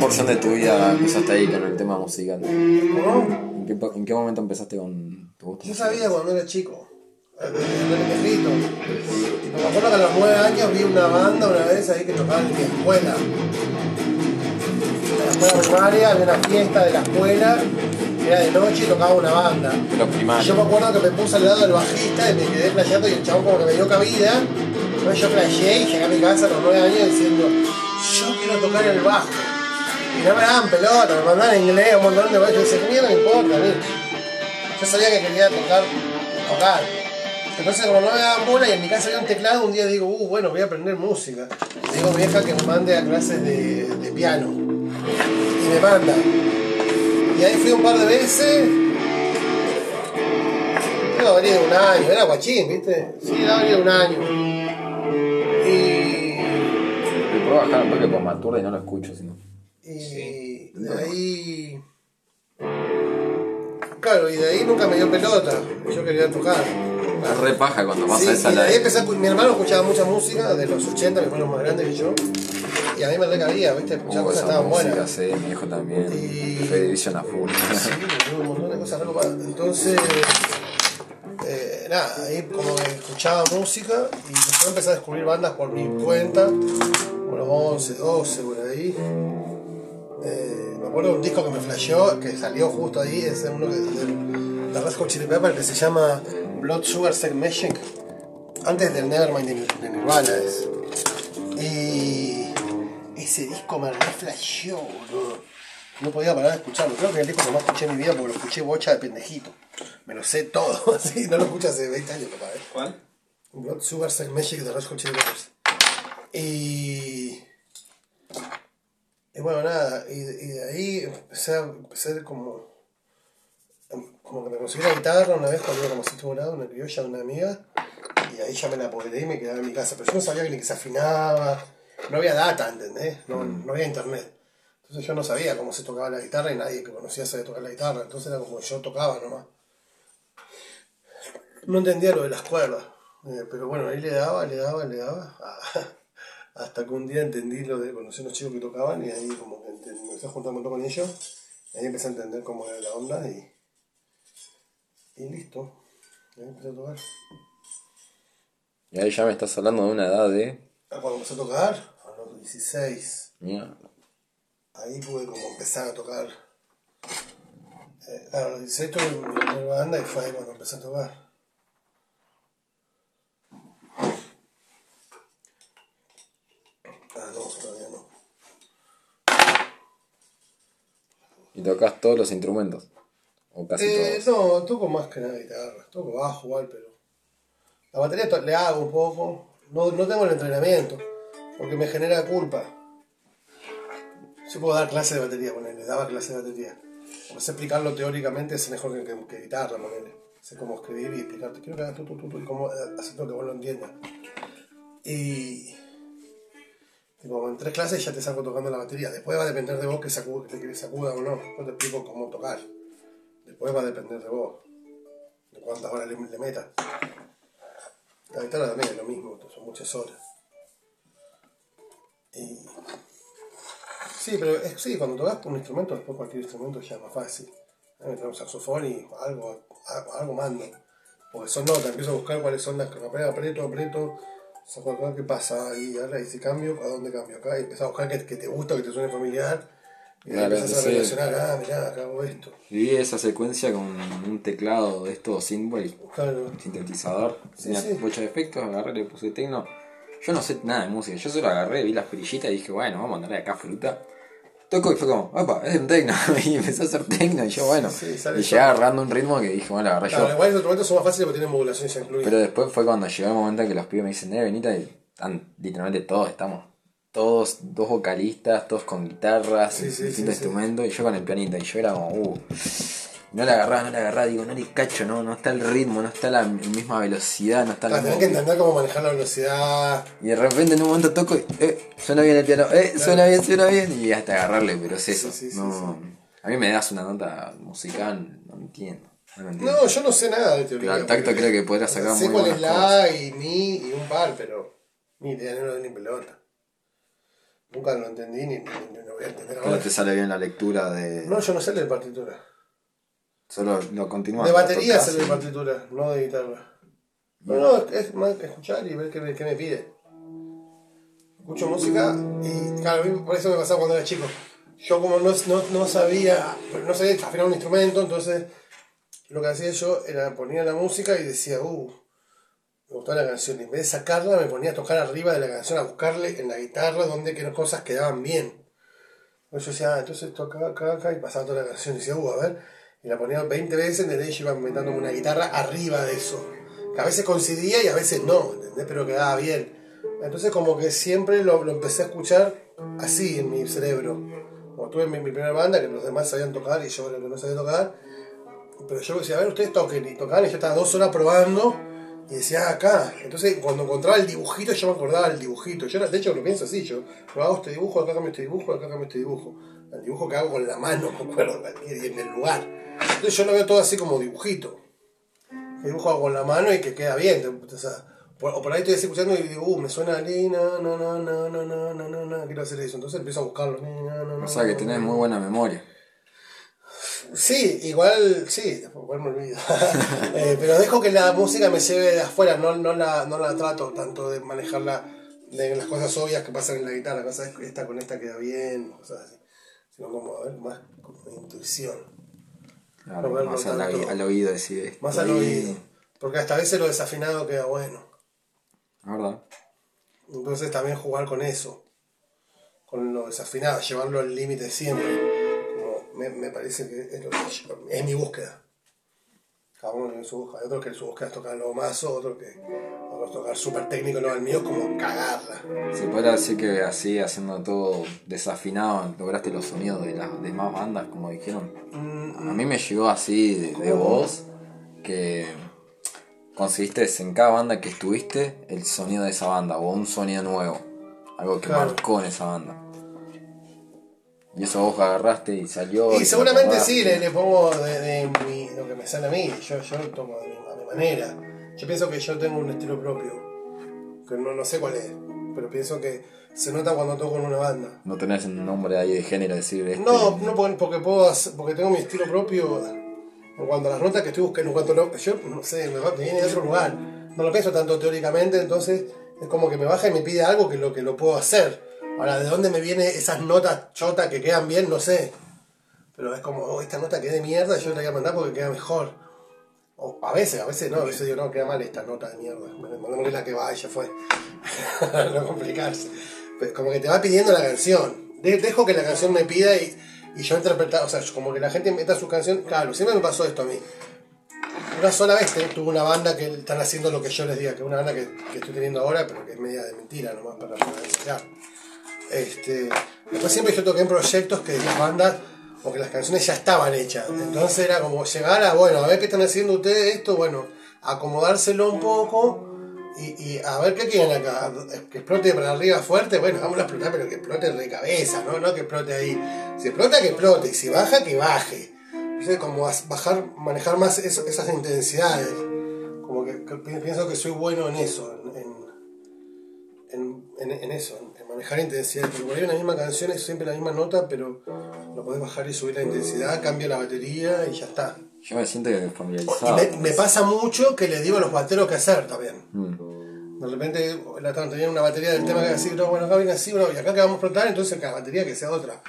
porción de tu vida empezaste ahí con el tema musical? ¿En qué, en qué momento empezaste con tu gusto Yo musical? sabía cuando era chico. Me acuerdo que a los nueve años vi una banda una vez ahí que tocaba en mi escuela. En la escuela primaria había una fiesta de la escuela, era de noche y tocaba una banda. Pero Y primario. yo me acuerdo que me puse al lado del bajista y me quedé flasheando y el chabón como que me dio cabida. Entonces yo flasheé y llegué a mi casa a los nueve años diciendo, yo quiero tocar el bajo. Y no me daban pelota, me mandaban en inglés un montón de veces. Yo decía, ¿qué mierda me importa a mí? Yo sabía que quería tocar, tocar. Entonces como no me daban bola y en mi casa había un teclado, un día digo, uh, bueno, voy a aprender música. Digo vieja que me mande a clases de, piano. Y me manda. Y ahí fui un par de veces. No, venía de un año, era guachín, ¿viste? Sí, de un año. Y. ¿Me puedo bajar porque por maturda y no lo escucho? Sino... Y de ahí. Claro, y de ahí nunca me dio pelota. Yo quería tocar. Es re paja cuando pasa Sí, esa y de ahí empecé mi hermano escuchaba mucha música de los 80, mi hermano más grande que yo. Y a mí me recabía, ¿viste? Escuchaba Uh, cosas estaban música, buenas. sí, mi hijo también. Y- Fue Division a full. Sí, un montón de cosas re copadas. Entonces, eh, nada, ahí como que escuchaba música y después empecé a descubrir bandas por mi cuenta, por los 11, 12, por ahí. Me acuerdo de un disco que me flasheó, que salió justo ahí, es uno que, de, de Red Hot Chili Pepper que se llama Blood Sugar Sex Machine, antes del Nevermind de, Nir- de Nirvana es. Y ese disco me re flasheó, boludo. No podía parar de escucharlo. Creo que es el disco que más escuché en mi vida porque lo escuché bocha de pendejito. Me lo sé todo, así, no lo escucho hace 20 años, papá. ¿eh? ¿Cuál? Blood Sugar Sex Magic de Red Hot Chili Peppers. Y. Y bueno, nada, y, y de ahí empecé a, empecé como. Como que me conseguí la guitarra una vez cuando iba como sexto grado, una criolla de una amiga, y ahí ya me la apoderé y me quedaba en mi casa. Pero yo no sabía ni que se afinaba, no había data, ¿entendés? No, no había internet. Entonces yo no sabía cómo se tocaba la guitarra y nadie que conocía sabía tocar la guitarra. Entonces era como yo tocaba nomás. No entendía lo de las cuerdas. eh, pero bueno, ahí le daba, le daba, le daba. Hasta que un día entendí lo de conocer a los chicos que tocaban y ahí como que me empecé a juntar un montón con ellos. Y ahí empecé a entender cómo era la onda y. Y listo. Y ahí empecé a tocar. Y ahí ya me estás hablando de una edad de. Ah, Cuando empecé a tocar, a los 16, Mierda. ahí pude como empezar a tocar. Eh, claro, a los 16 tuve mi primera banda y fue ahí cuando empecé a tocar. Ah, no, todavía no. ¿Y tocas todos los instrumentos? O casi Eh, todos. no, toco más que nada guitarra, toco bajo igual, pero la batería le hago un poco, no, no tengo el entrenamiento, porque me genera culpa. Yo puedo dar clase de batería, ponele, daba clase de batería. Explicarlo teóricamente, es mejor que, que, que guitarra, ponele. Sé cómo escribir y explicarte, quiero que hagas tú, tú, tú, tú, y cómo eh, hacerlo que vos lo entiendas. Y tipo, en tres clases ya te saco tocando la batería. Después va a depender de vos que, sacu- que sacuda o no. Después te explico cómo tocar. Después va a depender de vos. De cuántas horas le, metas. La guitarra también es lo mismo, son muchas horas. Y... Sí, pero es, sí, cuando tocas un instrumento, después cualquier instrumento ya más fácil. A mí me trae un saxofón y algo, algo, algo mando. Porque son notas, empiezo a buscar cuáles son las que aprieto, aprieto, aprieto, acá, qué pasa, y ahora ese cambio, ¿a dónde cambio acá? Y empezás a buscar que, que te gusta, que te suene familiar. Y Claro, empezás a relacionar, ah, mirá, acá hago esto. Viví esa secuencia con un teclado de estos símbolos, Claro. sintetizador, Sí, tenía sí. muchos efectos, agarré, le puse tecno. Yo no sé nada de música, yo solo agarré, vi las perillitas y dije, bueno, vamos a mandarle acá fruta. Toco y fue como, opa, es un tecno. y empecé a hacer tecno y yo, bueno. Sí, y llegué agarrando un ritmo que dije, bueno, la Claro, yo. igual los instrumentos son más fáciles porque tienen modulaciones incluidas. Pero después fue cuando llegó el momento en que los pibes me dicen, eh, venita, y están literalmente todos, estamos todos, dos vocalistas, todos con guitarras, Sí, sí, distintos sí. instrumentos, y yo con el pianito, y yo era como, uh, no la agarraba, no la agarraba, digo, no le cacho, no, no está el ritmo, no está la misma velocidad, no está la tenés que entender cómo manejar la velocidad. Y de repente en un momento toco y, eh, suena bien el piano, eh, suena bien, suena bien, y hasta agarrarle, pero es eso. Sí, sí, sí, no, A mí me das una nota musical, no entiendo. No, entiendo. No, yo no sé nada de teoría. Pero al tacto creo que podrás sacar Sé muy cuál es la y mi y un par, pero ni idea, no lo doy ni pelota. Nunca lo entendí ni, ni- ni lo voy a entender Que no ahora. te sale bien la lectura de. No, yo no sé leer partitura. Solo lo continúas. De batería leer y- partitura, no de guitarra. No, no, es, más escuchar y ver qué me, qué me pide. Escucho música y, claro, por eso me pasaba cuando era chico. Yo como no, no, no sabía, no sabía afinar un instrumento, entonces lo que hacía yo era poner la música y decía, uh, me gustaba la canción. Y en vez de sacarla, me ponía a tocar arriba de la canción, a buscarle en la guitarra donde que las cosas quedaban bien. Entonces yo decía, ah, entonces toca acá, acá, y pasaba toda la canción. Y decía, uh, a ver. La ponía 20 veces, ¿entendés? Yo iba inventándome una guitarra arriba de eso. Que a veces coincidía y a veces no, ¿entendés? Pero quedaba bien. Entonces como que siempre lo, lo empecé a escuchar así en mi cerebro. Como tuve mi, mi primera banda, que los demás sabían tocar y yo no sabía tocar. Pero yo decía, a ver, ustedes toquen y tocaban y yo estaba dos horas probando y decía, ah, acá. Entonces cuando encontraba el dibujito yo me acordaba del dibujito. Yo de hecho lo pienso así, yo, yo hago este dibujo, acá cambio este dibujo, acá cambio este dibujo. El dibujo que hago con la mano, me acuerdo, y en el lugar. Entonces yo lo veo todo así como dibujito. Que dibujo con la mano y que queda bien. O, sea, por, o por ahí estoy escuchando y digo, uh, me suena li, na, na, na, na, na, na, na, na, na, quiero hacer eso. Entonces empiezo a buscarlo. na, na, O sea que tenés muy buena memoria. Sí, igual, sí, igual me olvido. Eh, pero dejo que la música me lleve de afuera, no, no, la, no la trato tanto de manejarla de las cosas obvias que pasan en la guitarra, cosas esta con esta queda bien, cosas así. Sino como, a ver, más como intuición, Claro, más al, tanto. al oído decir esto. más al oído. Porque hasta a veces lo desafinado queda bueno. La verdad. Entonces también jugar con eso, con lo desafinado, llevarlo al límite siempre. Como me, me parece que es, lo que yo- es mi búsqueda. Cada uno tiene su búsqueda. Hay otros que su búsqueda es tocar lo mazo, otros que otros tocar súper técnico, no, el mío es como cagarla. Se podría decir que así, haciendo todo desafinado, lograste los sonidos de las demás bandas, como dijeron. Mm, A mí me llegó así de, de voz que conseguiste en cada banda que estuviste el sonido de esa banda o un sonido nuevo, algo que Claro. marcó en esa banda. Y eso vos agarraste y salió. Y te seguramente sí, le, le pongo de, de mi- lo que me sale a mí, yo, yo lo tomo de mi, a mi manera. Yo pienso que yo tengo un estilo propio, que no, no sé cuál es, pero pienso que se nota cuando toco en una banda. No tenés un nombre ahí de género, decir este. No, no porque, puedo hacer- porque tengo mi estilo propio en cuanto a las notas que estoy buscando, en cuanto a lo, yo no sé, me, va- me viene de otro lugar. No lo pienso tanto teóricamente, entonces es como que me baja y me pide algo que lo que lo puedo hacer. Ahora, ¿de dónde me vienen esas notas chotas que quedan bien? No sé. Pero es como, oh, esta nota que es de mierda, yo la voy a mandar porque queda mejor. O a veces, a veces no, a veces digo, no, queda mal esta nota de mierda. Mandémosle la que va y ya fue. no complicarse. Pero como que te va pidiendo la canción. De- Dejo que la canción me pida y, y yo interpretar, o sea, como que la gente meta su canción. Claro, siempre me pasó esto a mí. Una sola vez tuve una banda que están haciendo lo que yo les diga, que es una banda que, que estoy teniendo ahora, pero que es media de mentira nomás para ensayar. Este, después siempre yo toqué en proyectos que las bandas o que las canciones ya estaban hechas. Entonces era como llegar a, bueno, a ver qué están haciendo ustedes esto, bueno, acomodárselo un poco y, y a ver qué quieren acá. Que explote para arriba fuerte, bueno, vamos a explotar, pero que explote de cabeza, ¿no? No que explote ahí. Si explota, que explote, y si baja, que baje. Entonces, como bajar, manejar más esas intensidades. Como que, que pi- pienso que soy bueno en eso, en, en, en eso, manejar intensidad. Porque por ahí una misma canción es siempre la misma nota, pero lo podés bajar y subir la intensidad, cambia la batería y ya está. Yo me siento Y familiarizado. me, me pasa mucho que le digo a los bateros qué hacer también. Mm. De repente la tenían una batería del tema que así, no, bueno, acá viene así, bueno, y acá que vamos a explotar, entonces la batería que sea otra.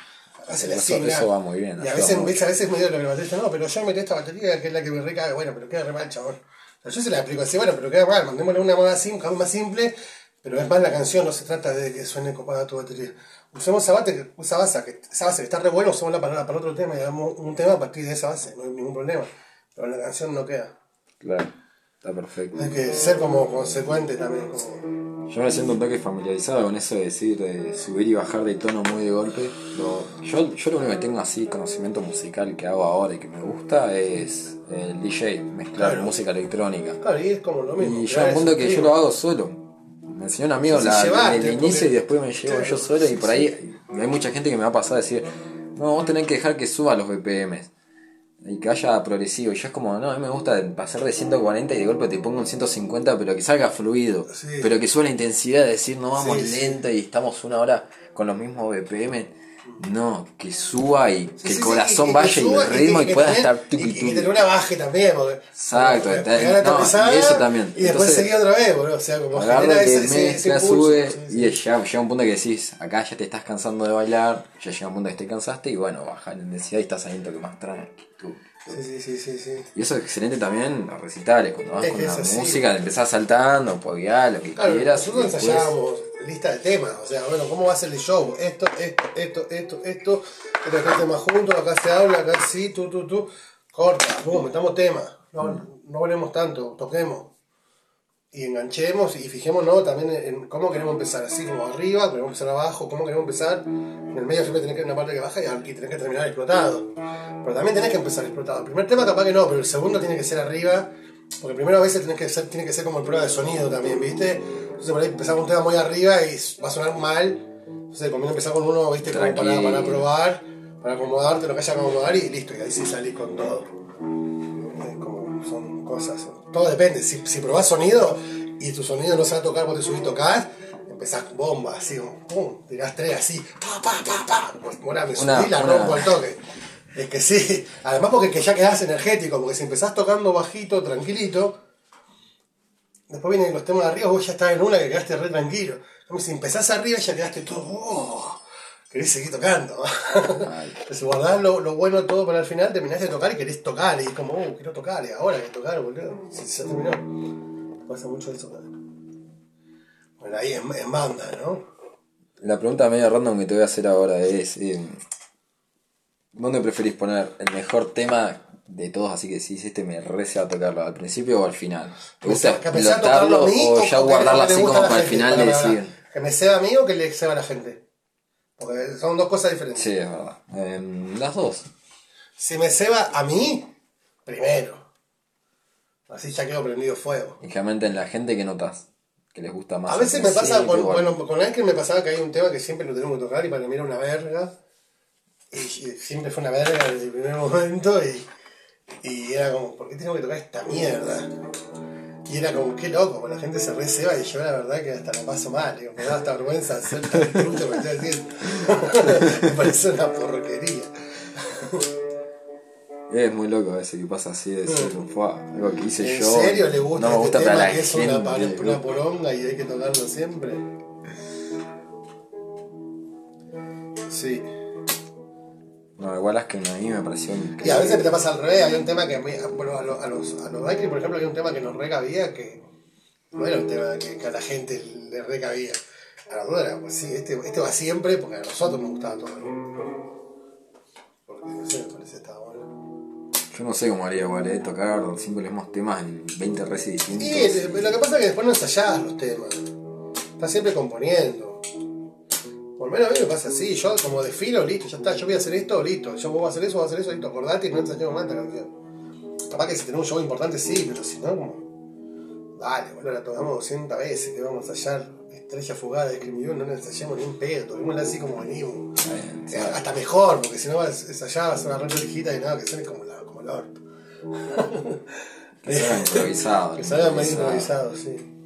Acá se le Eso- eso va muy bien, Y a veces, a veces medio lo que el baterista, no, pero yo metí esta batería que es la que me recaga, bueno, pero queda re mal, chabón. O sea, yo se la explico así, bueno, pero queda mal, mandémosle una más simple, más simple, pero es más la canción, no se trata de que suene copada tu batería. Usemos esa base, esa base, que, esa base que está re buena, usémosla para, para otro tema y hagamos un tema a partir de esa base, no hay ningún problema. Pero la canción no queda. Claro, está perfecto. Hay que ser como consecuente también. Como... Yo me siento un toque familiarizado con eso de decir, de subir y bajar de tono muy de golpe. Lo- yo, yo lo único que tengo así, conocimiento musical que hago ahora y que me gusta es el DJ, mezclar Claro. música electrónica. Claro, y es como lo mismo. Y un punto ese que yo lo hago solo. Enseñó un amigo la, el inicio porque- y después me llevo Claro, yo solo sí, y por sí. ahí hay mucha gente que me va a pasar a decir, no, vos tenés que dejar que suba los BPMs. Y que vaya progresivo. Y yo es como, no, a mí me gusta pasar de 140 y de golpe te pongo un 150, pero que salga fluido. Sí. Pero que suba la intensidad de decir, no vamos Sí, sí. lento y estamos una hora con los mismos BPM. No, que suba y que el corazón que- que vaya y el ritmo y, que pueda estar y, que una baje también, porque. Exacto, está- la no, y eso también. Y después seguir otra vez, boludo. O sea, como Agarra genera que ese, ese, ese sube Sí, sí. y llega, llega un punto que decís, acá ya te estás cansando de bailar, ya llega un punto que te cansaste y bueno, baja la intensidad y estás ahí un toque más tranquilo. Sí, sí, sí, sí, sí. Y eso es excelente también los recitales, cuando vas Es con la así. música, empezás saltando, poguear, lo que Claro, quieras. nosotros después- ensayábamos lista de temas, o sea, bueno, ¿cómo va a ser el show? Esto, esto, esto, esto, esto, estos tres temas juntos, acá se habla, acá sí, tú, tú, tú, corta, pum, metamos temas, no, no volvemos tanto, toquemos. Y enganchemos y fijémonos también en, cómo queremos empezar, así como arriba, queremos empezar abajo, cómo queremos empezar. En el medio siempre tenés que una parte que baja y aquí tenés que terminar explotado. Pero también tenés que empezar explotado. El primer tema capaz que no, pero el segundo tiene que ser arriba, porque primero a veces tenés que ser, tiene que ser como el prueba de sonido también, ¿viste? Entonces por ahí empezar con un tema muy arriba y va a sonar mal. Entonces conviene empezar con uno, ¿viste? Como para, probar, para acomodarte lo que haya que acomodar y listo, y ahí sí salís con todo. Es como son cosas. Todo depende. Si, si probás sonido y tu sonido no se va a tocar cuando te subís y tocás, empezás con bomba, así pum, tirás tres así, pa, pa, pa, pa. Bueno, me subí Una- la una- rompo al toque. Es que sí, además porque que ya quedás energético, porque si empezás tocando bajito, tranquilito, después vienen los temas de arriba, vos ya estás en una que quedaste re tranquilo. Como si empezás arriba ya quedaste todo, oh, querés seguir tocando. Entonces guardás lo, lo bueno todo para el final, terminás de tocar y querés tocar, y es como, uh, quiero tocar, y ahora que tocar, boludo. Si se terminó. Pasa mucho eso. Bueno, ahí en, en banda, ¿no? La pregunta medio random que te voy a hacer ahora es: eh, ¿Dónde preferís poner el mejor tema de todos? Así que si este me rece a tocarlo, ¿al principio o al final? ¿Te gusta explotarlo o o ya guardarlo así como para el final para, decir? Que me sea a mí o que le sea a la gente. Porque son dos cosas diferentes. Sí, es verdad. Em, las dos. Si me ceba a mí, primero. Así ya quedo prendido fuego. Y generalmente en la gente que notas que les gusta más. A veces me pasa, con, bueno, con Ángel me pasaba que hay un tema que siempre lo tenemos que tocar y para mí era una verga. Y, y siempre fue una verga desde el primer momento y, y era como, ¿por qué tengo que tocar esta mierda? Y era como, qué loco, porque la gente se receba y yo la verdad que hasta la paso mal, digo, me da hasta vergüenza hacer tan trucho que estoy haciendo. me parece una porquería. Es muy loco a veces que pasa así de decir, "Fua, algo que hice Mm. ¿En yo. serio le gusta no me este gusta tema para la que es gente. una, una poronga y hay que tocarlo siempre? Sí. No, igual es que a mí me pareció increíble. Y a veces te pasa al revés, hay un tema que, bueno, a los, a los, a los Daiquiri, por ejemplo, hay un tema que nos recabía que no era un tema que, que a la gente le recabía. A nosotros era, pues sí, este, este va siempre porque a nosotros nos gustaba todo. Porque no sé, me parece que estaba bueno. Yo no sé cómo haría igual, eh, tocar los mismos temas en 20 resis distintos. Eh, lo que pasa es que después no ensayás los temas. Estás siempre componiendo. Por lo menos a mí me pasa así, yo como defino, listo, ya está, yo voy a hacer esto, listo, yo voy a hacer eso, voy a hacer eso, listo, acordate y no ensayamos más esta canción. Capaz que si tenemos un show importante sí, pero si no, como. Dale, boludo, la tocamos 200 veces, que vamos a ensayar Estrella Fugada de Scream no la ensayamos ni un pedo, toquémosla así como venimos. O sea, hasta mejor, porque si no vas a ensayar, vas a una re hijita y nada, que suene como, la, como el orto. Que salga improvisado. Que salga medio improvisado, sí.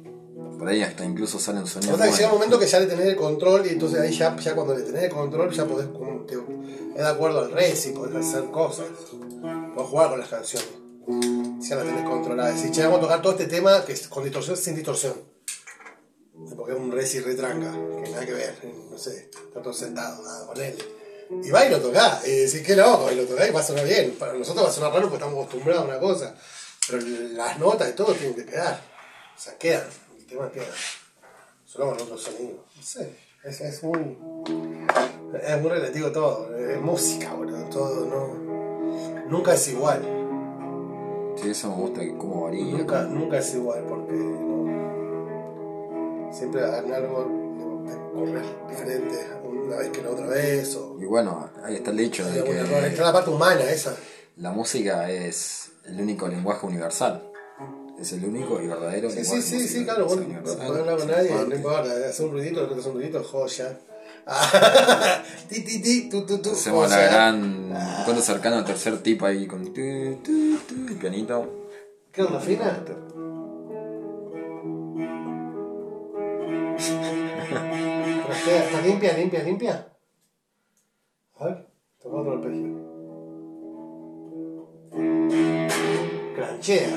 Por ahí hasta incluso salen sonidos. Sea, que llega un momento que ya le tenés el control y entonces ahí ya, ya cuando le tenés el control ya podés, como te- es de acuerdo al rey, podés hacer cosas. Podés jugar con las canciones. Si ya las tenés controladas. Si che, vamos a tocar todo este tema que es con distorsión sin distorsión. Porque es un reci retranca, que nada que ver, no sé, está todo sentado, nada, con él. Y va y lo tocás, y decís, qué loco, y lo tocás y va a sonar bien. Para nosotros va a sonar raro porque estamos acostumbrados a una cosa, pero las notas y todo tienen que quedar. O sea, quedan, tema queda. Solo con otro sonido. No sé, es, es muy. Es muy relativo todo, es música, boludo, todo, no. Nunca es igual. Sí, eso me gusta, que cómo varía. Nunca, nunca es igual porque no, siempre hagan algo de correr diferente una vez que la otra vez o Y bueno, ahí está el dicho de que está la parte humana esa la música es el único lenguaje universal. Es el único y verdadero sí sí sí sí claro vos no hablar con nadie no importa hacer un ruidito repente hacer un ruidito joya Ah, ti ti ti tu tu tu Hacemos la gran. Cuento cercano al tercer tipo ahí con tu, tu, tu, el pianito. ¿qué onda fina? sea, ¿Está limpia, limpia, limpia? A ver, toca otro arpegio. 感谢。